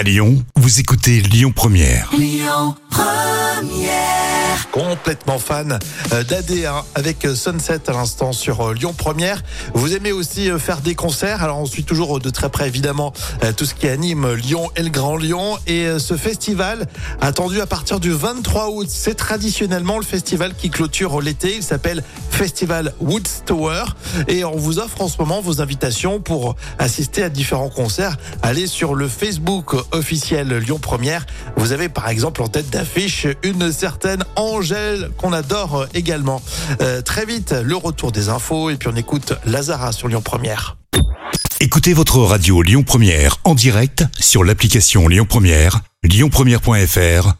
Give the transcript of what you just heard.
À Lyon, vous écoutez Lyon Première. Complètement fan euh, d'AD1 avec euh, Sunset à l'instant sur euh, Lyon Première. Vous aimez aussi euh, faire des concerts. Alors on suit toujours de très près évidemment euh, tout ce qui anime Lyon et le Grand Lyon. Et euh, ce festival attendu à partir du 23 août. C'est traditionnellement le festival qui clôture l'été. Il s'appelle Festival Woodstower. Et on vous offre en ce moment vos invitations pour assister à différents concerts. Allez sur le Facebook officiel Lyon Première. Vous avez par exemple en tête d'affiche une certaine Angèle qu'on adore également. Euh, très vite, le retour des infos et puis on écoute Lazara sur Lyon Première. Écoutez votre radio Lyon Première en direct sur l'application Lyon Première, lyonpremière.fr